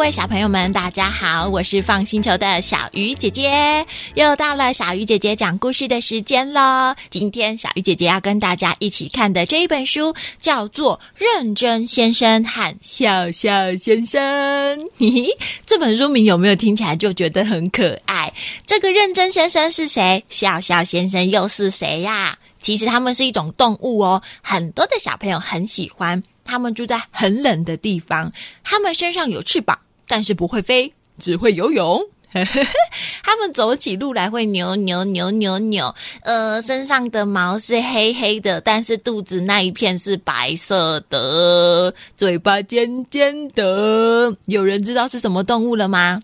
各位小朋友们，大家好，我是放星球的小鱼姐姐，又到了小鱼姐姐讲故事的时间喽。今天小鱼姐姐要跟大家一起看的这一本书叫做《认真先生和笑笑先生》。嘿嘿，这本书名有没有听起来就觉得很可爱？这个认真先生是谁？笑笑先生又是谁呀？其实他们是一种动物哦，很多的小朋友很喜欢。他们住在很冷的地方，他们身上有翅膀。但是不会飞，只会游泳。他们走起路来会扭扭扭扭扭，呃，身上的毛是黑黑的，但是肚子那一片是白色的，嘴巴尖尖的。有人知道是什么动物了吗？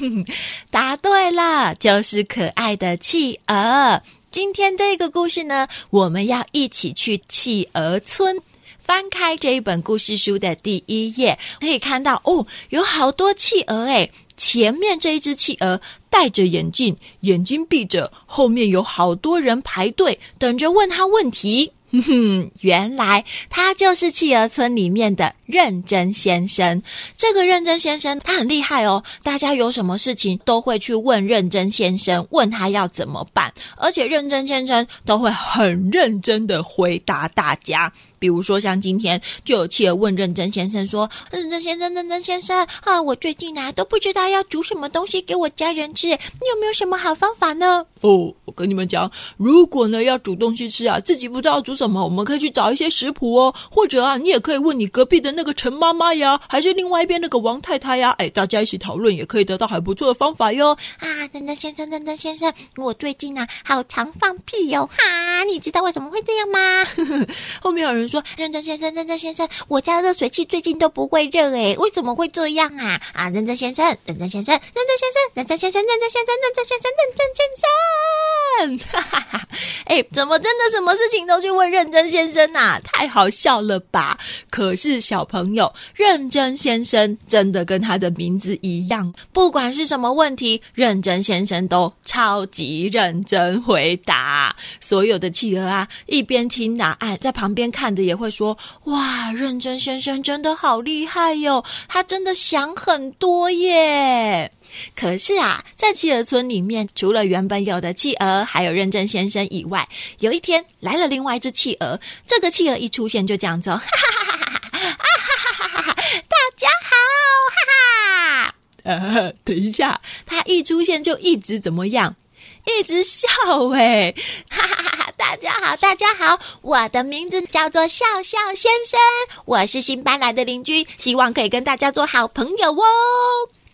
答对了，就是可爱的企鹅。今天这个故事呢，我们要一起去企鹅村。翻开这一本故事书的第一页，可以看到哦，有好多企鹅诶。前面这一只企鹅戴着眼镜，眼睛闭着，后面有好多人排队等着问他问题。哼哼，原来他就是企鹅村里面的认真先生。这个认真先生他很厉害哦，大家有什么事情都会去问认真先生，问他要怎么办，而且认真先生都会很认真的回答大家。比如说，像今天就有企鹅问认真先生说：“认真先生，认真先生啊，我最近啊都不知道要煮什么东西给我家人吃，你有没有什么好方法呢？”哦，我跟你们讲，如果呢要煮东西吃啊，自己不知道煮什么，我们可以去找一些食谱哦，或者啊，你也可以问你隔壁的那个陈妈妈呀，还是另外一边那个王太太呀，哎，大家一起讨论也可以得到还不错的方法哟。啊，认真先生，认真先生，我最近啊好常放屁哟，哈，你知道为什么会这样吗？后面有人。说认真先生，认真先生，我家热水器最近都不会热诶，为什么会这样啊？啊，认真先生，认真先生，认真先生，认真先生，认真先生，认真先生，认真先生，哈哈哈！哎，怎么真的什么事情都去问认真先生啊？太好笑了吧？可是小朋友，认真先生真的跟他的名字一样，不管是什么问题，认真先生都超级认真回答。所有的企鹅啊，一边听答案，在旁边看。着也会说哇，认真先生真的好厉害哟，他真的想很多耶。可是啊，在企鹅村里面，除了原本有的企鹅，还有认真先生以外，有一天来了另外一只企鹅。这个企鹅一出现就这样子，哈哈哈哈哈哈哈哈哈哈！大家好，哈哈。呃，等一下，他一出现就一直怎么样？一直笑哎，哈哈哈哈！大家好，大家好，我的名字叫做笑笑先生，我是新搬来的邻居，希望可以跟大家做好朋友哦。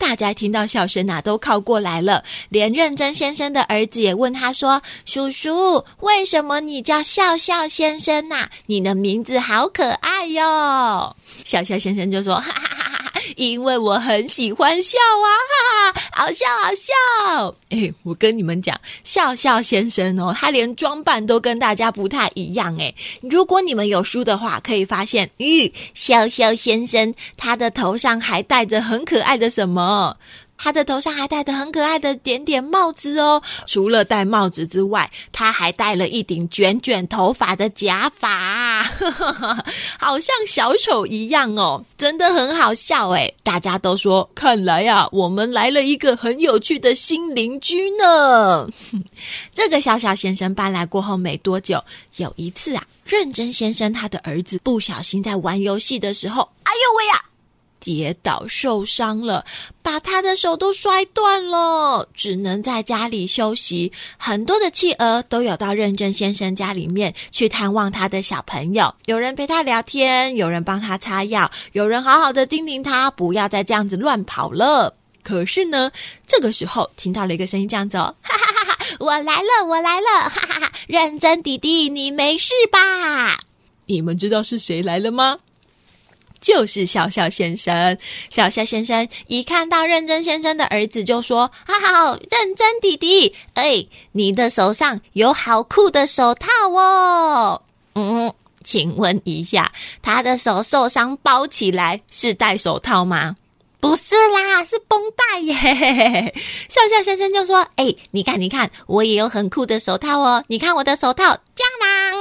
大家听到笑声啊，都靠过来了，连认真先生的儿子也问他说：“叔叔，为什么你叫笑笑先生呐？你的名字好可爱哟！”笑笑先生就说：“哈哈哈。” 因为我很喜欢笑啊，哈哈，好笑好笑！哎，我跟你们讲，笑笑先生哦，他连装扮都跟大家不太一样哎。如果你们有书的话，可以发现，咦，笑笑先生他的头上还戴着很可爱的什么？他的头上还戴着很可爱的点点帽子哦。除了戴帽子之外，他还戴了一顶卷卷头发的假发，好像小丑一样哦，真的很好笑诶。大家都说，看来呀、啊，我们来了一个很有趣的新邻居呢。这个小小先生搬来过后没多久，有一次啊，认真先生他的儿子不小心在玩游戏的时候，哎呦喂呀！跌倒受伤了，把他的手都摔断了，只能在家里休息。很多的企鹅都有到认真先生家里面去探望他的小朋友，有人陪他聊天，有人帮他擦药，有人好好的叮咛他不要再这样子乱跑了。可是呢，这个时候听到了一个声音，这样子哦，哈哈哈哈，我来了，我来了，哈哈哈，认真弟弟，你没事吧？你们知道是谁来了吗？就是笑笑先生，笑笑先生一看到认真先生的儿子，就说：“哈哈，认真弟弟，哎，你的手上有好酷的手套哦。嗯，请问一下，他的手受伤包起来是戴手套吗？不是啦，是绷带耶。”笑笑先生就说：“哎，你看，你看，我也有很酷的手套哦。你看我的手套，加啦。”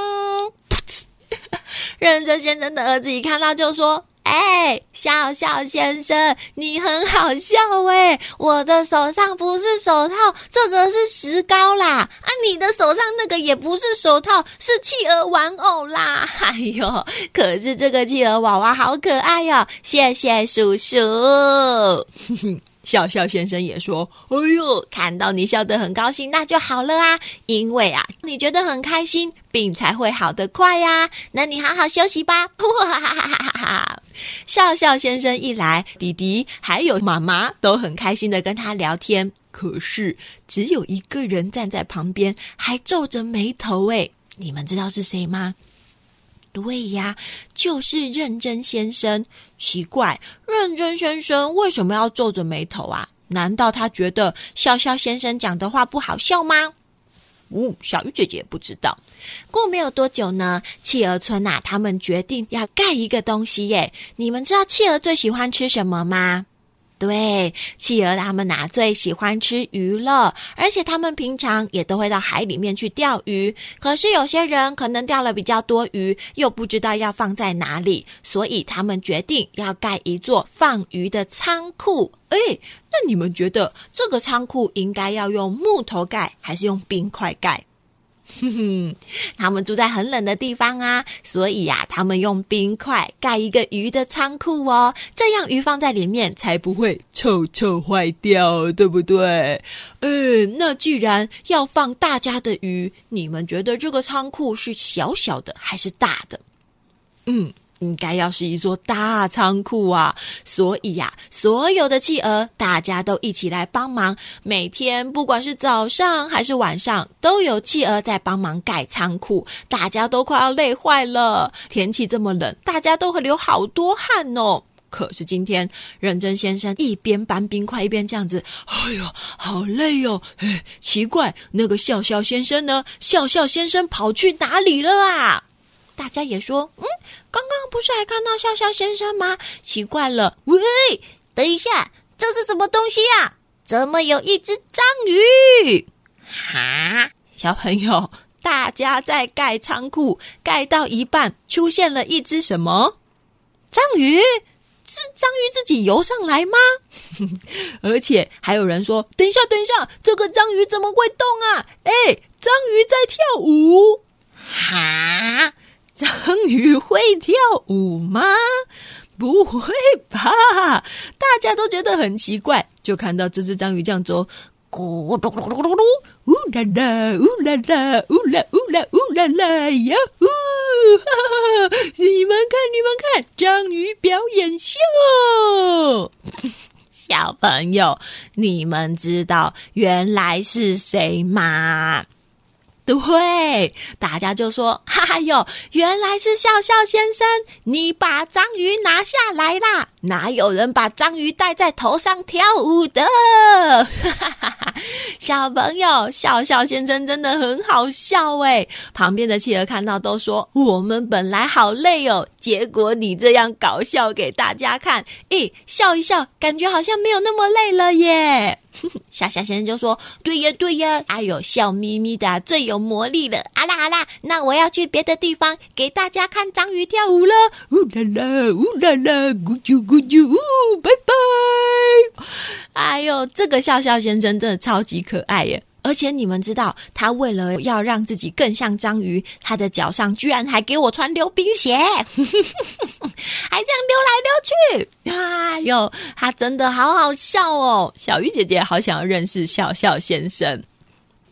认真先生的儿子一看到就说。哎，笑笑先生，你很好笑哎！我的手上不是手套，这个是石膏啦。啊，你的手上那个也不是手套，是企鹅玩偶啦。哎呦，可是这个企鹅娃娃好可爱哟！谢谢叔叔。笑笑先生也说：“哎呦，看到你笑得很高兴，那就好了啊！因为啊，你觉得很开心，病才会好得快呀。那你好好休息吧。”哇哈哈哈哈！笑笑先生一来，弟弟还有妈妈都很开心的跟他聊天。可是只有一个人站在旁边，还皱着眉头。诶，你们知道是谁吗？对呀，就是认真先生。奇怪，认真先生为什么要皱着眉头啊？难道他觉得笑笑先生讲的话不好笑吗？哦，小鱼姐姐不知道。过没有多久呢，企鹅村啊，他们决定要盖一个东西耶。你们知道企鹅最喜欢吃什么吗？对，企鹅他们呐最喜欢吃鱼了，而且他们平常也都会到海里面去钓鱼。可是有些人可能钓了比较多鱼，又不知道要放在哪里，所以他们决定要盖一座放鱼的仓库。哎，那你们觉得这个仓库应该要用木头盖，还是用冰块盖？哼哼，他们住在很冷的地方啊，所以呀、啊，他们用冰块盖一个鱼的仓库哦，这样鱼放在里面才不会臭臭坏掉，对不对？嗯，那既然要放大家的鱼，你们觉得这个仓库是小小的还是大的？嗯。应该要是一座大仓库啊，所以呀，所有的企鹅大家都一起来帮忙。每天不管是早上还是晚上，都有企鹅在帮忙盖仓库。大家都快要累坏了，天气这么冷，大家都会流好多汗哦。可是今天认真先生一边搬冰块一边这样子，哎呦，好累哦！哎，奇怪，那个笑笑先生呢？笑笑先生跑去哪里了啊？大家也说，嗯，刚刚不是还看到笑笑先生吗？奇怪了，喂，等一下，这是什么东西呀？怎么有一只章鱼？哈，小朋友，大家在盖仓库，盖到一半，出现了一只什么？章鱼？是章鱼自己游上来吗？而且还有人说，等一下，等一下，这个章鱼怎么会动啊？哎，章鱼在跳舞？鱼会跳舞吗？不会吧！大家都觉得很奇怪，就看到这只章鱼这样走，咕噜噜噜噜噜，呜啦啦，呜啦啦，呜啦呜啦呜啦啦，呀呼！哈哈！你们看，你们看，章鱼表演秀！小朋友，你们知道原来是谁吗？对，大家就说：“哈哟，原来是笑笑先生，你把章鱼拿下来啦！哪有人把章鱼戴在头上跳舞的？”哈哈哈哈，小朋友，笑笑先生真的很好笑诶。旁边的企鹅看到都说：“我们本来好累哦，结果你这样搞笑给大家看，诶，笑一笑，感觉好像没有那么累了耶。”笑笑先生就说：“对呀，对呀，哎呦，笑眯眯的最有魔力了。好啦，好啦，那我要去别的地方给大家看章鱼跳舞了。呜啦啦，呜啦啦，咕啾咕啾，呜，拜拜。哎呦，这个笑笑先生真的超级可爱耶！而且你们知道，他为了要让自己更像章鱼，他的脚上居然还给我穿溜冰鞋，还这样溜来溜去。哎呦，他真的好好笑哦！小鱼姐姐好想要认识笑笑先生。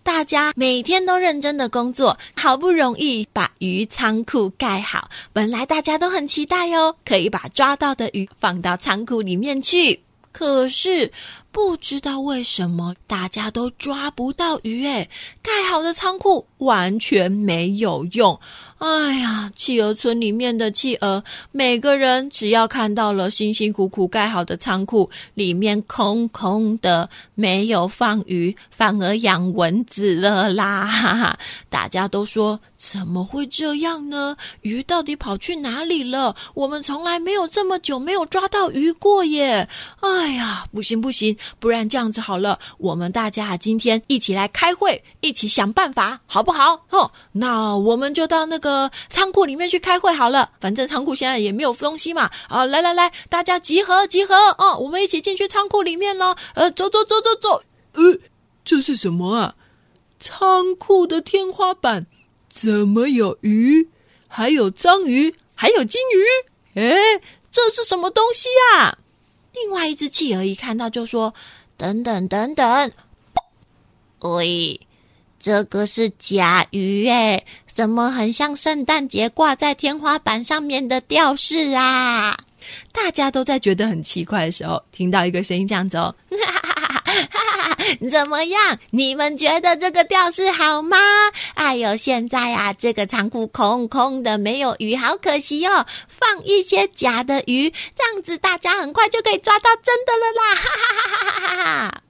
大家每天都认真的工作，好不容易把鱼仓库盖好。本来大家都很期待哦，可以把抓到的鱼放到仓库里面去。可是不知道为什么大家都抓不到鱼，哎，盖好的仓库完全没有用。哎呀，企鹅村里面的企鹅，每个人只要看到了辛辛苦苦盖好的仓库，里面空空的，没有放鱼，反而养蚊子了啦！哈哈，大家都说，怎么会这样呢？鱼到底跑去哪里了？我们从来没有这么久没有抓到鱼过耶！哎呀，不行不行，不然这样子好了，我们大家今天一起来开会，一起想办法，好不好？哦，那我们就到那个呃仓库里面去开会好了。反正仓库现在也没有东西嘛。啊，来来来，大家集合集合哦，我们一起进去仓库里面喽。呃，走走走走走。呃，这是什么啊？仓库的天花板怎么有鱼？还有章鱼，还有金鱼？诶，这是什么东西啊？另外一只企鹅一看到就说：“等等等等，喂，这个是甲鱼诶，怎么很像圣诞节挂在天花板上面的吊饰啊？”大家都在觉得很奇怪的时候，听到一个声音这样子哦。怎么样？你们觉得这个吊饰好吗？哎呦，现在啊，这个仓库空空的，没有鱼，好可惜哦。放一些假的鱼，这样子大家很快就可以抓到真的了啦！哈哈哈哈哈哈！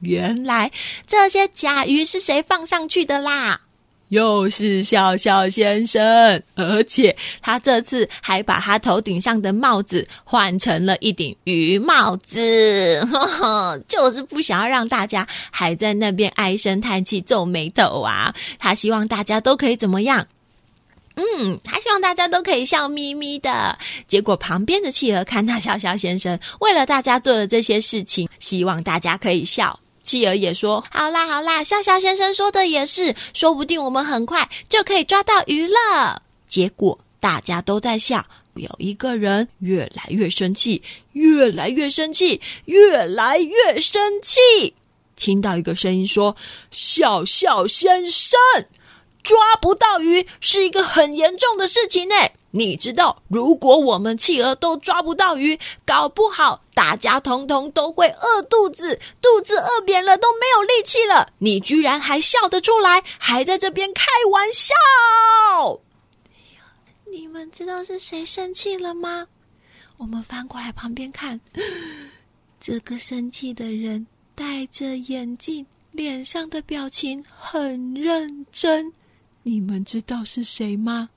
原来这些甲鱼是谁放上去的啦？又是笑笑先生，而且他这次还把他头顶上的帽子换成了一顶鱼帽子，呵呵，就是不想要让大家还在那边唉声叹气、皱眉头啊。他希望大家都可以怎么样？嗯，他希望大家都可以笑眯眯的。结果旁边的企鹅看到笑笑先生为了大家做的这些事情，希望大家可以笑。企鹅也说：“好啦，好啦，笑笑先生说的也是，说不定我们很快就可以抓到鱼了。”结果大家都在笑，有一个人越来越生气，越来越生气，越来越生气。听到一个声音说：“笑笑先生，抓不到鱼是一个很严重的事情呢。”你知道，如果我们企鹅都抓不到鱼，搞不好大家通通都会饿肚子，肚子饿扁了都没有力气了。你居然还笑得出来，还在这边开玩笑！你们知道是谁生气了吗？我们翻过来旁边看，这个生气的人戴着眼镜，脸上的表情很认真。你们知道是谁吗？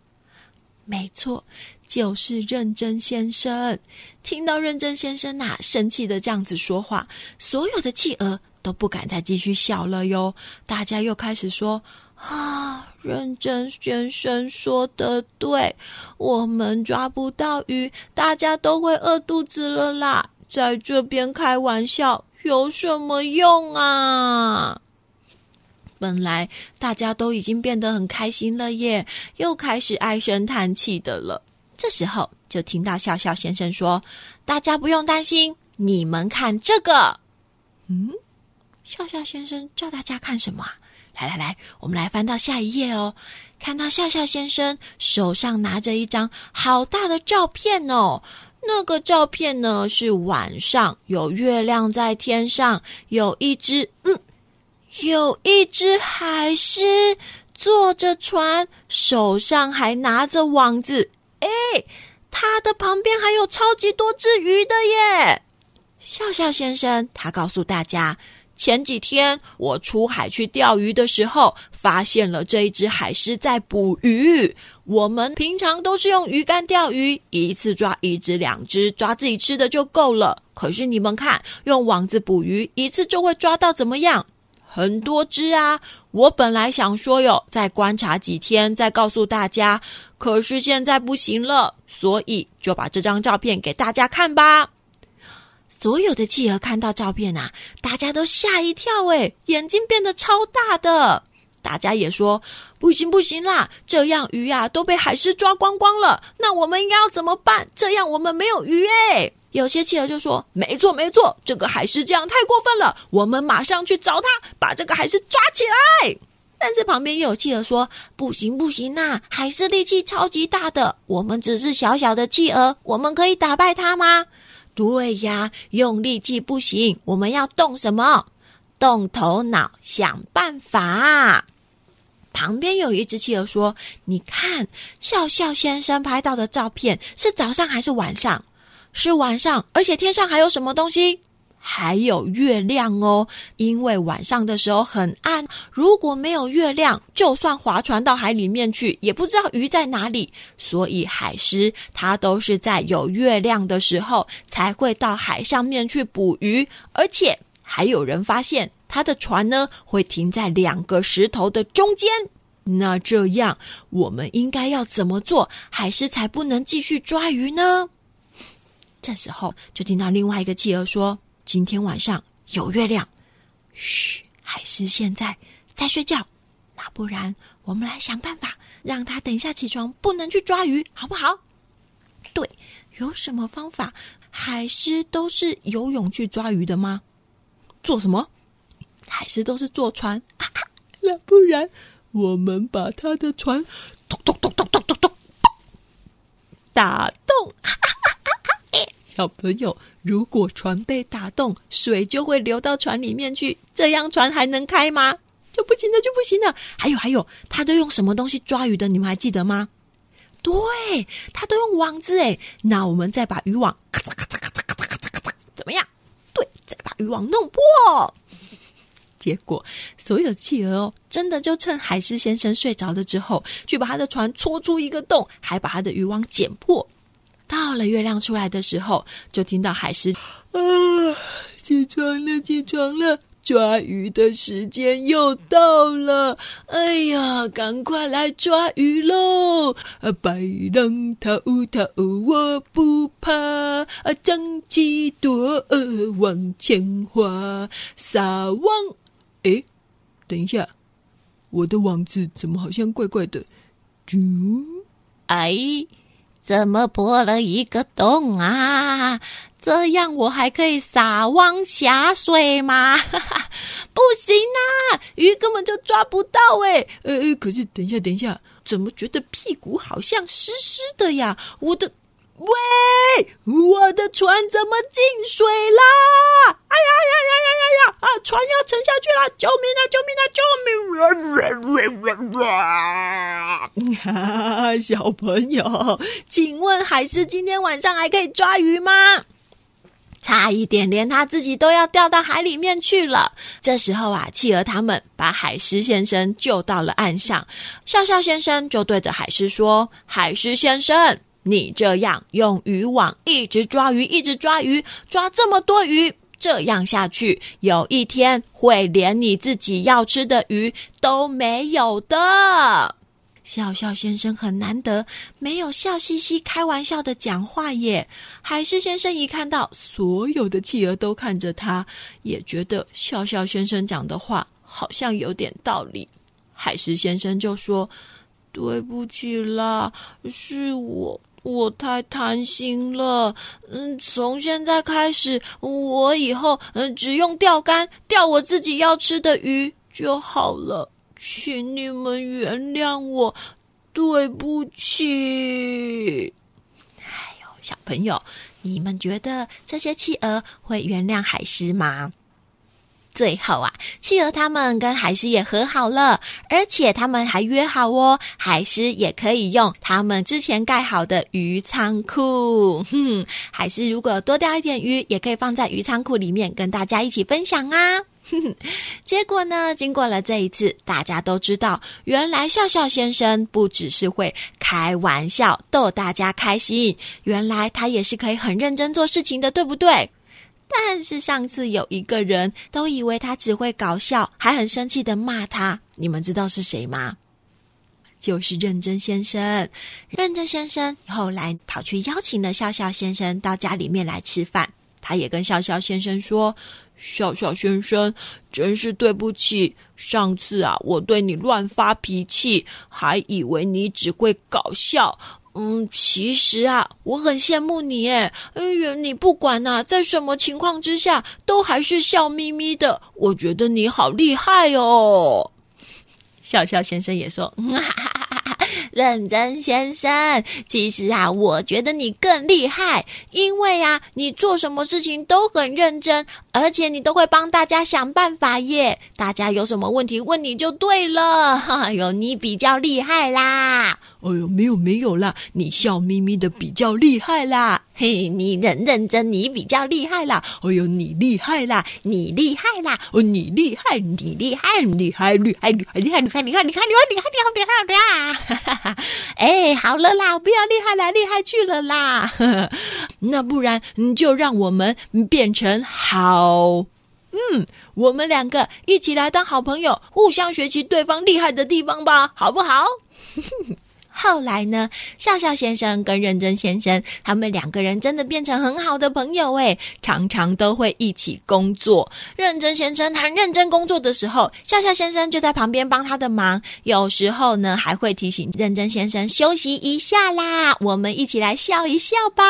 没错，就是认真先生。听到认真先生呐、生气的这样子说话，所有的企鹅都不敢再继续笑了哟。大家又开始说：“啊，认真先生说的对，我们抓不到鱼，大家都会饿肚子了啦。在这边开玩笑有什么用啊？”本来大家都已经变得很开心了耶，又开始唉声叹气的了。这时候就听到笑笑先生说：“大家不用担心，你们看这个。”嗯，笑笑先生叫大家看什么啊？来来来，我们来翻到下一页哦。看到笑笑先生手上拿着一张好大的照片哦，那个照片呢是晚上有月亮在天上，有一只嗯。有一只海狮坐着船，手上还拿着网子。哎，它的旁边还有超级多只鱼的耶！笑笑先生他告诉大家，前几天我出海去钓鱼的时候，发现了这一只海狮在捕鱼。我们平常都是用鱼竿钓鱼，一次抓一只两只，抓自己吃的就够了。可是你们看，用网子捕鱼，一次就会抓到怎么样？很多只啊！我本来想说哟，再观察几天再告诉大家，可是现在不行了，所以就把这张照片给大家看吧。所有的企鹅看到照片啊，大家都吓一跳，诶，眼睛变得超大的。大家也说不行不行啦，这样鱼啊都被海狮抓光光了，那我们应该要怎么办？这样我们没有鱼诶。有些企鹅就说：“没错，没错，这个海狮这样太过分了，我们马上去找他，把这个海狮抓起来。”但是旁边又有企鹅说：“不行，不行呐，海狮力气超级大的，我们只是小小的企鹅，我们可以打败它吗？”对呀，用力气不行，我们要动什么？动头脑，想办法。旁边有一只企鹅说：“你看，笑笑先生拍到的照片是早上还是晚上？”是晚上，而且天上还有什么东西？还有月亮哦。因为晚上的时候很暗，如果没有月亮，就算划船到海里面去，也不知道鱼在哪里。所以海狮它都是在有月亮的时候才会到海上面去捕鱼，而且还有人发现他的船呢会停在两个石头的中间。那这样我们应该要怎么做，海狮才不能继续抓鱼呢？这时候就听到另外一个企鹅说：“今天晚上有月亮。”嘘，海狮现在在睡觉。那不然我们来想办法，让他等一下起床不能去抓鱼，好不好？对，有什么方法？海狮都是游泳去抓鱼的吗？坐什么？海狮都是坐船。啊，那不然？我们把他的船咚咚咚咚咚咚咚打，小朋友，如果船被打动，水就会流到船里面去，这样船还能开吗？就不行了，就不行了。还有还有，他都用什么东西抓鱼的？你们还记得吗？对，他都用网子诶。那我们再把渔网咔嚓咔嚓咔嚓咔嚓咔嚓咔嚓，怎么样？对，再把渔网弄破。结果，所有企鹅哦，真的就趁海狮先生睡着了之后，去把他的船戳出一个洞，还把他的渔网剪破。到了月亮出来的时候，就听到海狮啊，起床了，起床了，抓鱼的时间又到了。哎呀，赶快来抓鱼喽！啊，白浪滔滔，我不怕，啊，张起朵儿往前划，撒网。哎，等一下，我的网子怎么好像怪怪的？啾，哎，怎么破了一个洞啊？这样我还可以撒网下水吗？哈哈，不行啊，鱼根本就抓不到哎！呃，可是等一下，等一下，怎么觉得屁股好像湿湿的呀？我的。喂，我的船怎么进水啦？哎呀呀呀呀呀呀！船要沉下去了！救命啊！救命啊！救命啊！哈，小朋友，请问海狮今天晚上还可以抓鱼吗？差一点连他自己都要掉到海里面去了。这时候啊，企鹅他们把海狮先生救到了岸上。笑笑先生就对着海狮说：“海狮先生。”你这样用渔网一直抓鱼，一直抓鱼，抓这么多鱼，这样下去，有一天会连你自己要吃的鱼都没有的。笑笑先生很难得，没有笑嘻嘻开玩笑的讲话耶。海狮先生一看到所有的企鹅都看着他，也觉得笑笑先生讲的话好像有点道理。海狮先生就说：“对不起啦，是我。”我太贪心了，嗯，从现在开始，我以后嗯只用钓竿钓我自己要吃的鱼就好了，请你们原谅我，对不起。哎呦，小朋友，你们觉得这些企鹅会原谅海狮吗？最后啊，企鹅他们跟海狮也和好了，而且他们还约好哦，海狮也可以用他们之前盖好的鱼仓库。哼，海狮如果多钓一点鱼，也可以放在鱼仓库里面跟大家一起分享啊。哼哼，结果呢，经过了这一次，大家都知道，原来笑笑先生不只是会开玩笑逗大家开心，原来他也是可以很认真做事情的，对不对？但是上次有一个人都以为他只会搞笑，还很生气的骂他。你们知道是谁吗？就是认真先生。认真先生后来跑去邀请了笑笑先生到家里面来吃饭。他也跟笑笑先生说：“笑笑先生，真是对不起，上次啊，我对你乱发脾气，还以为你只会搞笑。”嗯，其实啊，我很羡慕你诶。哎呀，你不管呐、啊，在什么情况之下，都还是笑眯眯的。我觉得你好厉害哦。笑笑先生也说。哈哈哈哈认真先生，其实啊，我觉得你更厉害，因为啊，你做什么事情都很认真，而且你都会帮大家想办法耶。大家有什么问题问你就对了。哎呦，你比较厉害啦！哎呦，没有没有啦，你笑眯眯的比较厉害啦。嘿，你认认真，你比较厉害啦！哎呦，你厉害啦，你厉害啦！哦，你厉害，你厉害，厉害，厉害，厉害，厉害，厉害，厉害，厉害，厉害，厉害，厉害，厉害，厉害！哈哈哈！哎，好了啦，不要厉害来厉害去了啦。那不然，就让我们变成好嗯，我们两个一起来当好朋友，互相学习对方厉害的地方吧，好不好？后来呢，笑笑先生跟认真先生，他们两个人真的变成很好的朋友诶，常常都会一起工作。认真先生很认真工作的时候，笑笑先生就在旁边帮他的忙。有时候呢，还会提醒认真先生休息一下啦，我们一起来笑一笑吧。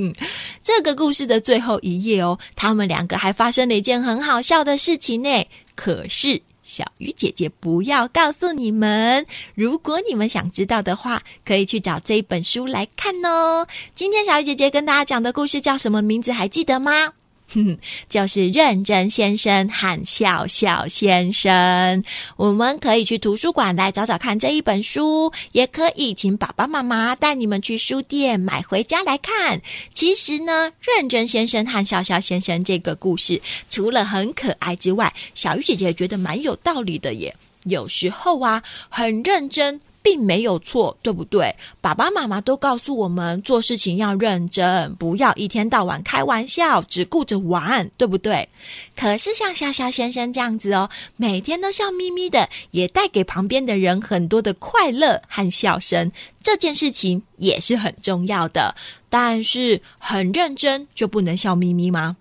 这个故事的最后一页哦，他们两个还发生了一件很好笑的事情呢。可是。小鱼姐姐不要告诉你们，如果你们想知道的话，可以去找这一本书来看哦。今天小鱼姐姐跟大家讲的故事叫什么名字？还记得吗？哼，就是认真先生和笑笑先生。我们可以去图书馆来找找看这一本书，也可以请爸爸妈妈带你们去书店买回家来看。其实呢，认真先生和笑笑先生这个故事，除了很可爱之外，小鱼姐姐觉得蛮有道理的耶。有时候啊，很认真。并没有错，对不对？爸爸妈妈都告诉我们，做事情要认真，不要一天到晚开玩笑，只顾着玩，对不对？可是像笑笑先生这样子哦，每天都笑眯眯的，也带给旁边的人很多的快乐和笑声，这件事情也是很重要的。但是很认真就不能笑眯眯吗？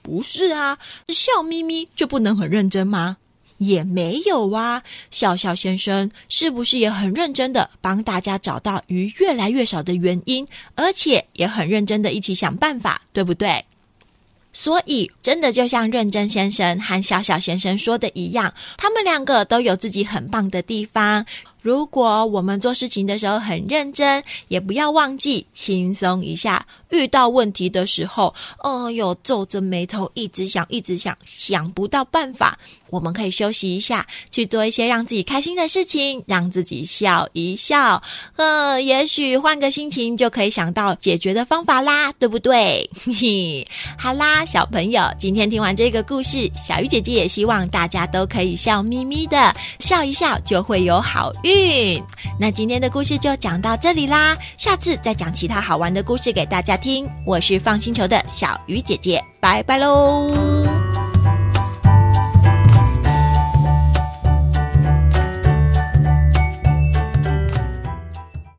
不是啊，笑眯眯就不能很认真吗？也没有啊，笑笑先生是不是也很认真的帮大家找到鱼越来越少的原因，而且也很认真的一起想办法，对不对？所以，真的就像认真先生和笑笑先生说的一样，他们两个都有自己很棒的地方。如果我们做事情的时候很认真，也不要忘记轻松一下。遇到问题的时候，哦哟，皱着眉头，一直想，一直想，想不到办法。我们可以休息一下，去做一些让自己开心的事情，让自己笑一笑。呃，也许换个心情就可以想到解决的方法啦，对不对？嘿嘿，好啦，小朋友，今天听完这个故事，小鱼姐姐也希望大家都可以笑眯眯的，笑一笑就会有好运。那今天的故事就讲到这里啦，下次再讲其他好玩的故事给大家听我是放星球的小鱼姐姐，拜拜喽。